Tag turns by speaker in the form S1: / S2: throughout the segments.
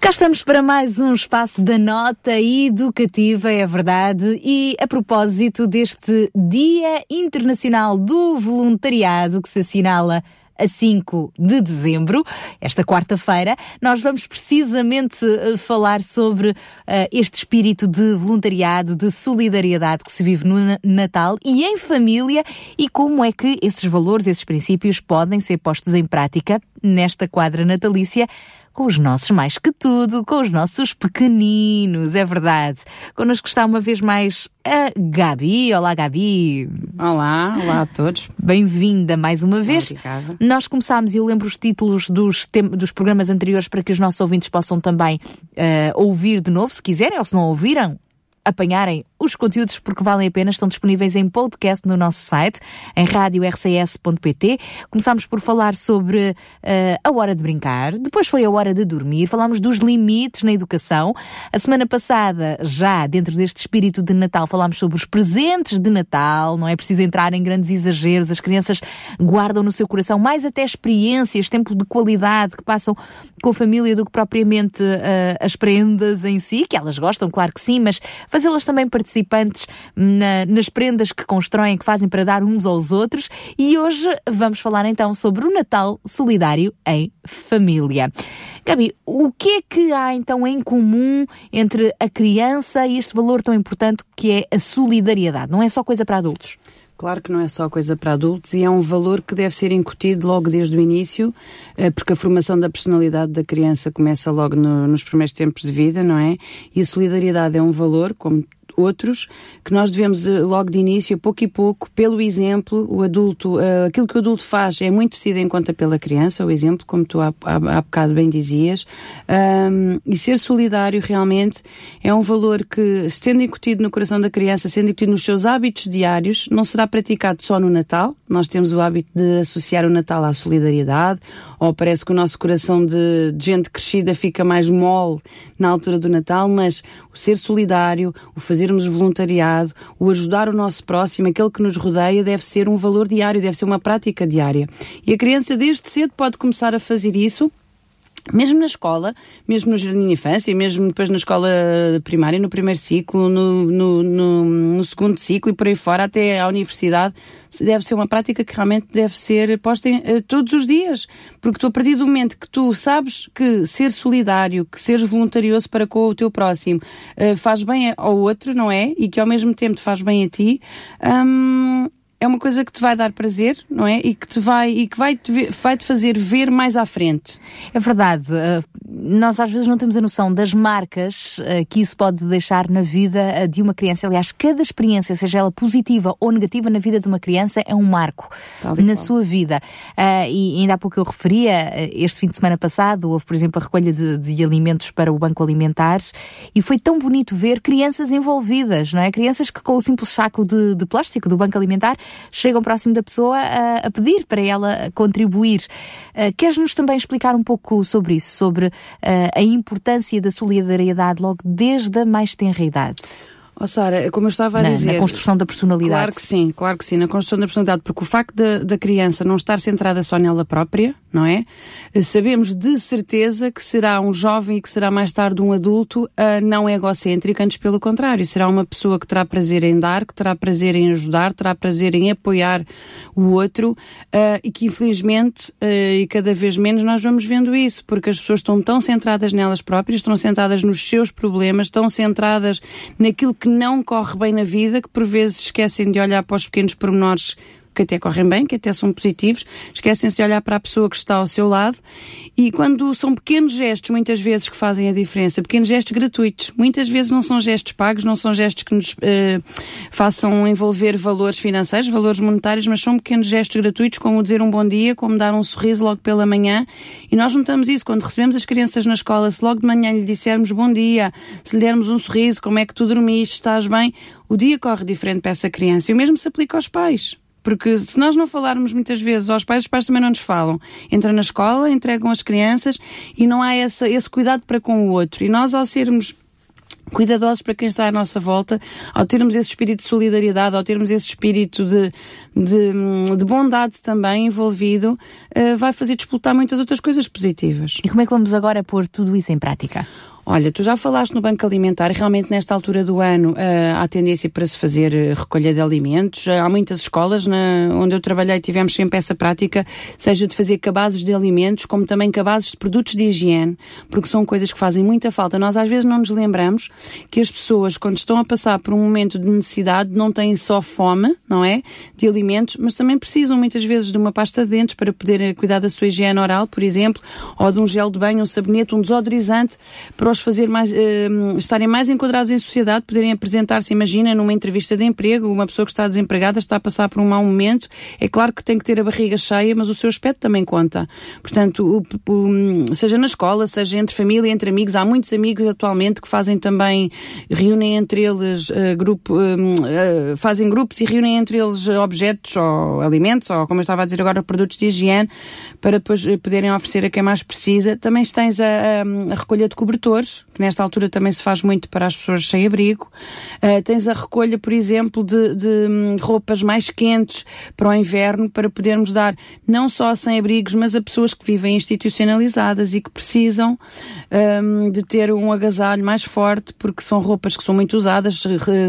S1: Cá estamos para mais um espaço da nota educativa, é verdade. E a propósito deste Dia Internacional do Voluntariado que se assinala a 5 de dezembro, esta quarta-feira, nós vamos precisamente uh, falar sobre uh, este espírito de voluntariado, de solidariedade que se vive no Natal e em família e como é que esses valores, esses princípios podem ser postos em prática nesta quadra natalícia com os nossos mais que tudo, com os nossos pequeninos, é verdade. Connosco está uma vez mais a Gabi. Olá, Gabi.
S2: Olá, olá a todos.
S1: Bem-vinda mais uma vez.
S2: Obrigada.
S1: Nós começámos, e eu lembro os títulos dos, dos programas anteriores para que os nossos ouvintes possam também uh, ouvir de novo, se quiserem, ou se não ouviram, apanharem os conteúdos porque valem a pena, estão disponíveis em podcast no nosso site, em radiorcs.pt. Começámos por falar sobre uh, a hora de brincar, depois foi a hora de dormir, falámos dos limites na educação. A semana passada, já dentro deste espírito de Natal, falámos sobre os presentes de Natal, não é preciso entrar em grandes exageros, as crianças guardam no seu coração mais até experiências, tempo de qualidade que passam com a família do que propriamente uh, as prendas em si, que elas gostam, claro que sim, mas fazê-las também participar participantes na, nas prendas que constroem, que fazem para dar uns aos outros. E hoje vamos falar então sobre o Natal solidário em família. Gabi, o que é que há então em comum entre a criança e este valor tão importante que é a solidariedade? Não é só coisa para adultos?
S2: Claro que não é só coisa para adultos e é um valor que deve ser incutido logo desde o início, eh, porque a formação da personalidade da criança começa logo no, nos primeiros tempos de vida, não é? E a solidariedade é um valor, como outros, que nós devemos eh, logo de início, pouco e pouco, pelo exemplo, o adulto, uh, aquilo que o adulto faz é muito tido em conta pela criança, o exemplo, como tu há, há, há bocado bem dizias, um, e ser solidário realmente é um valor que, sendo incutido no coração da criança, sendo incutido nos seus hábitos diários, não será praticado só no Natal, nós temos o hábito de associar o Natal à solidariedade, ou parece que o nosso coração de, de gente crescida fica mais mole na altura do Natal, mas o ser solidário, o fazer fazermos voluntariado, o ajudar o nosso próximo, aquele que nos rodeia, deve ser um valor diário, deve ser uma prática diária. E a criança desde cedo pode começar a fazer isso mesmo na escola, mesmo no jardim de infância, mesmo depois na escola primária, no primeiro ciclo, no, no, no, no, segundo ciclo e por aí fora, até à universidade, deve ser uma prática que realmente deve ser posta em, uh, todos os dias. Porque tu, a partir do momento que tu sabes que ser solidário, que seres voluntarioso para com o teu próximo, uh, faz bem ao outro, não é? E que ao mesmo tempo te faz bem a ti, um, é uma coisa que te vai dar prazer, não é? E que te vai e que vai te, vai te fazer ver mais à frente.
S1: É verdade. Uh, nós às vezes não temos a noção das marcas uh, que isso pode deixar na vida uh, de uma criança. Aliás, cada experiência, seja ela positiva ou negativa na vida de uma criança, é um marco na sua vida. e ainda há pouco eu referia, este fim de semana passado, houve, por exemplo, a recolha de, de alimentos para o Banco Alimentares e foi tão bonito ver crianças envolvidas, não é? Crianças que com o simples saco de, de plástico do Banco Alimentar chegam próximo da pessoa a, a pedir para ela contribuir. Uh, Queres-nos também explicar um pouco sobre isso, sobre uh, a importância da solidariedade logo desde a mais tenra idade?
S2: Oh, Sara, como eu estava a
S1: na,
S2: dizer.
S1: Na construção da personalidade.
S2: Claro que sim, claro que sim, na construção da personalidade, porque o facto da, da criança não estar centrada só nela própria, não é? Sabemos de certeza que será um jovem e que será mais tarde um adulto uh, não egocêntrico, antes pelo contrário, será uma pessoa que terá prazer em dar, que terá prazer em ajudar, terá prazer em apoiar o outro uh, e que infelizmente uh, e cada vez menos nós vamos vendo isso, porque as pessoas estão tão centradas nelas próprias, estão centradas nos seus problemas, estão centradas naquilo que que não corre bem na vida, que por vezes esquecem de olhar para os pequenos pormenores que até correm bem, que até são positivos, esquecem-se de olhar para a pessoa que está ao seu lado. E quando são pequenos gestos, muitas vezes, que fazem a diferença, pequenos gestos gratuitos, muitas vezes não são gestos pagos, não são gestos que nos uh, façam envolver valores financeiros, valores monetários, mas são pequenos gestos gratuitos, como dizer um bom dia, como dar um sorriso logo pela manhã. E nós notamos isso quando recebemos as crianças na escola, se logo de manhã lhe dissermos bom dia, se lhe dermos um sorriso, como é que tu dormiste, estás bem, o dia corre diferente para essa criança. E o mesmo se aplica aos pais. Porque se nós não falarmos muitas vezes aos pais, os pais também não nos falam. Entram na escola, entregam as crianças e não há essa, esse cuidado para com o outro. E nós, ao sermos cuidadosos para quem está à nossa volta, ao termos esse espírito de solidariedade, ao termos esse espírito de, de, de bondade também envolvido, uh, vai fazer disputar muitas outras coisas positivas.
S1: E como é que vamos agora pôr tudo isso em prática?
S2: Olha, tu já falaste no Banco Alimentar, realmente nesta altura do ano uh, há tendência para se fazer uh, recolha de alimentos. Uh, há muitas escolas na, onde eu trabalhei tivemos sempre essa prática, seja de fazer cabazes de alimentos, como também cabazes de produtos de higiene, porque são coisas que fazem muita falta. Nós às vezes não nos lembramos que as pessoas, quando estão a passar por um momento de necessidade, não têm só fome, não é? De alimentos, mas também precisam muitas vezes de uma pasta de dentes para poder cuidar da sua higiene oral, por exemplo, ou de um gel de banho, um sabonete, um desodorizante para os os fazer mais, uh, estarem mais enquadrados em sociedade, poderem apresentar-se, imagina, numa entrevista de emprego, uma pessoa que está desempregada está a passar por um mau momento, é claro que tem que ter a barriga cheia, mas o seu aspecto também conta. Portanto, o, o, seja na escola, seja entre família, entre amigos, há muitos amigos atualmente que fazem também, reúnem entre eles uh, grupo, uh, fazem grupos e reúnem entre eles objetos ou alimentos, ou como eu estava a dizer agora, produtos de higiene, para depois poderem oferecer a quem mais precisa. Também tens a, a, a recolha de cobertores, que nesta altura também se faz muito para as pessoas sem abrigo. Uh, tens a recolha, por exemplo, de, de hum, roupas mais quentes para o inverno, para podermos dar não só a sem-abrigos, mas a pessoas que vivem institucionalizadas e que precisam um, de ter um agasalho mais forte, porque são roupas que são muito usadas,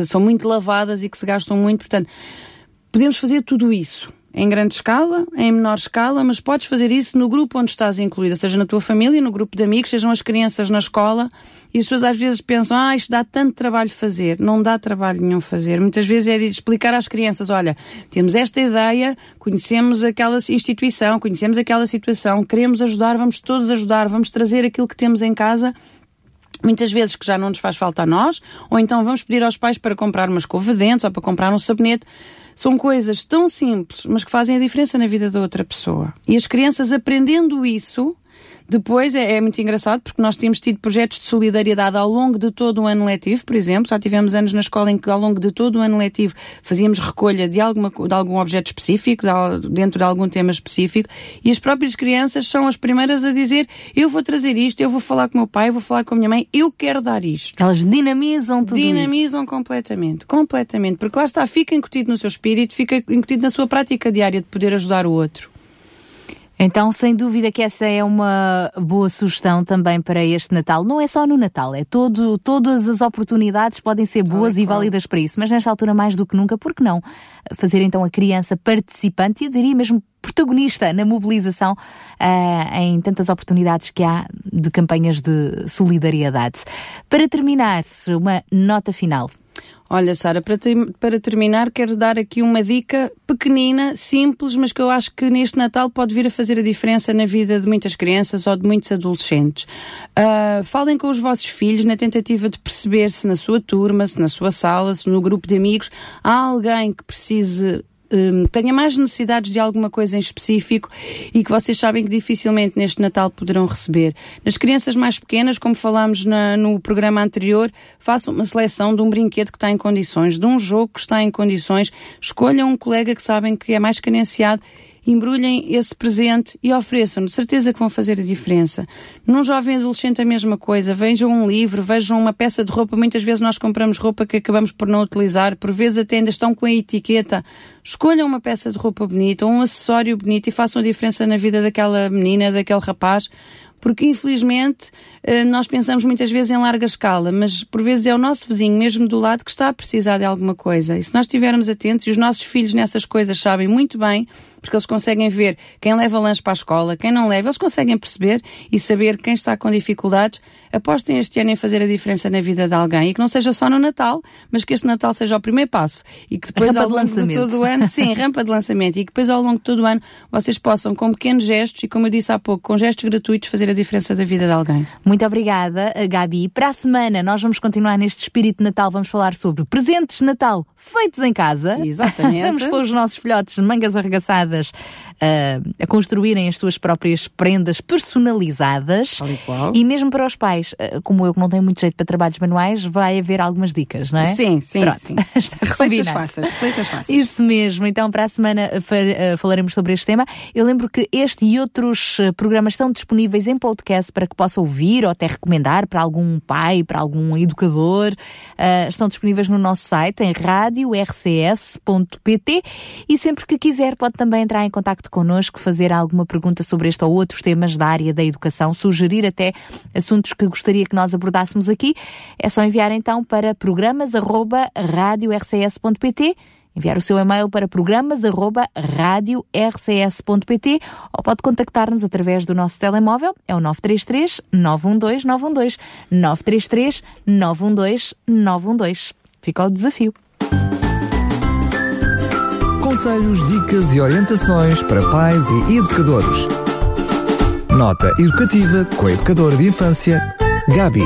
S2: são muito lavadas e que se gastam muito. Portanto, podemos fazer tudo isso em grande escala, em menor escala, mas podes fazer isso no grupo onde estás incluída, seja na tua família, no grupo de amigos, sejam as crianças na escola. E as pessoas às vezes pensam, ah, isto dá tanto trabalho fazer. Não dá trabalho nenhum fazer. Muitas vezes é de explicar às crianças, olha, temos esta ideia, conhecemos aquela instituição, conhecemos aquela situação, queremos ajudar, vamos todos ajudar, vamos trazer aquilo que temos em casa muitas vezes que já não nos faz falta a nós, ou então vamos pedir aos pais para comprar uma escova de dentes ou para comprar um sabonete. São coisas tão simples, mas que fazem a diferença na vida da outra pessoa. E as crianças aprendendo isso, depois é, é, muito engraçado porque nós temos tido projetos de solidariedade ao longo de todo o ano letivo, por exemplo. Já tivemos anos na escola em que ao longo de todo o ano letivo fazíamos recolha de, alguma, de algum objeto específico, de, dentro de algum tema específico, e as próprias crianças são as primeiras a dizer eu vou trazer isto, eu vou falar com o meu pai, eu vou falar com a minha mãe, eu quero dar isto.
S1: Elas dinamizam tudo
S2: Dinamizam
S1: isso.
S2: completamente, completamente, porque lá está, fica incutido no seu espírito, fica incutido na sua prática diária de poder ajudar o outro.
S1: Então, sem dúvida que essa é uma boa sugestão também para este Natal. Não é só no Natal, é todo, todas as oportunidades podem ser boas e válidas para isso, mas nesta altura mais do que nunca, por que não fazer então a criança participante e eu diria mesmo protagonista na mobilização uh, em tantas oportunidades que há de campanhas de solidariedade. Para terminar, uma nota final.
S2: Olha, Sara, para, ter, para terminar, quero dar aqui uma dica pequenina, simples, mas que eu acho que neste Natal pode vir a fazer a diferença na vida de muitas crianças ou de muitos adolescentes. Uh, falem com os vossos filhos na tentativa de perceber se na sua turma, se na sua sala, se no grupo de amigos há alguém que precise um, tenha mais necessidades de alguma coisa em específico e que vocês sabem que dificilmente neste Natal poderão receber. Nas crianças mais pequenas, como falámos na, no programa anterior, façam uma seleção de um brinquedo que está em condições, de um jogo que está em condições, escolham um colega que sabem que é mais carenciado embrulhem esse presente e ofereçam. De certeza que vão fazer a diferença. Num jovem adolescente a mesma coisa. Vejam um livro, vejam uma peça de roupa. Muitas vezes nós compramos roupa que acabamos por não utilizar. Por vezes até ainda estão com a etiqueta. Escolham uma peça de roupa bonita, um acessório bonito e façam a diferença na vida daquela menina, daquele rapaz porque infelizmente eh, nós pensamos muitas vezes em larga escala, mas por vezes é o nosso vizinho, mesmo do lado, que está a precisar de alguma coisa. E se nós estivermos atentos, e os nossos filhos nessas coisas sabem muito bem, porque eles conseguem ver quem leva lanche para a escola, quem não leva, eles conseguem perceber e saber quem está com dificuldades. Apostem este ano em fazer a diferença na vida de alguém e que não seja só no Natal, mas que este Natal seja o primeiro passo e que depois ao longo de todo o ano ano, sim, rampa de lançamento e que depois ao longo de todo o ano vocês possam, com pequenos gestos e como eu disse há pouco, com gestos gratuitos, fazer a diferença da vida de alguém.
S1: Muito obrigada, Gabi. Para a semana nós vamos continuar neste espírito de Natal, vamos falar sobre presentes de Natal feitos em casa.
S2: Exatamente.
S1: vamos pôr os nossos filhotes de mangas arregaçadas uh, a construírem as suas próprias prendas personalizadas. E mesmo para os pais, uh, como eu que não tenho muito jeito para trabalhos manuais, vai haver algumas dicas, não é?
S2: Sim, sim,
S1: Pronto.
S2: sim. receitas fáceis, receitas fáceis.
S1: Isso mesmo. Então, para a semana uh, falaremos sobre este tema. Eu lembro que este e outros programas estão disponíveis em podcast para que possa ouvir ou até recomendar para algum pai, para algum educador. estão disponíveis no nosso site, em radiorcs.pt e sempre que quiser pode também entrar em contato connosco, fazer alguma pergunta sobre este ou outros temas da área da educação, sugerir até assuntos que gostaria que nós abordássemos aqui, é só enviar então para programas@radiorcs.pt enviar o seu e-mail para programas@radiorcs.pt ou pode contactar-nos através do nosso telemóvel, é o 933 912 912 933 912 912. Fica o desafio.
S3: Conselhos, dicas e orientações para pais e educadores. Nota educativa com a educadora de infância, Gabi.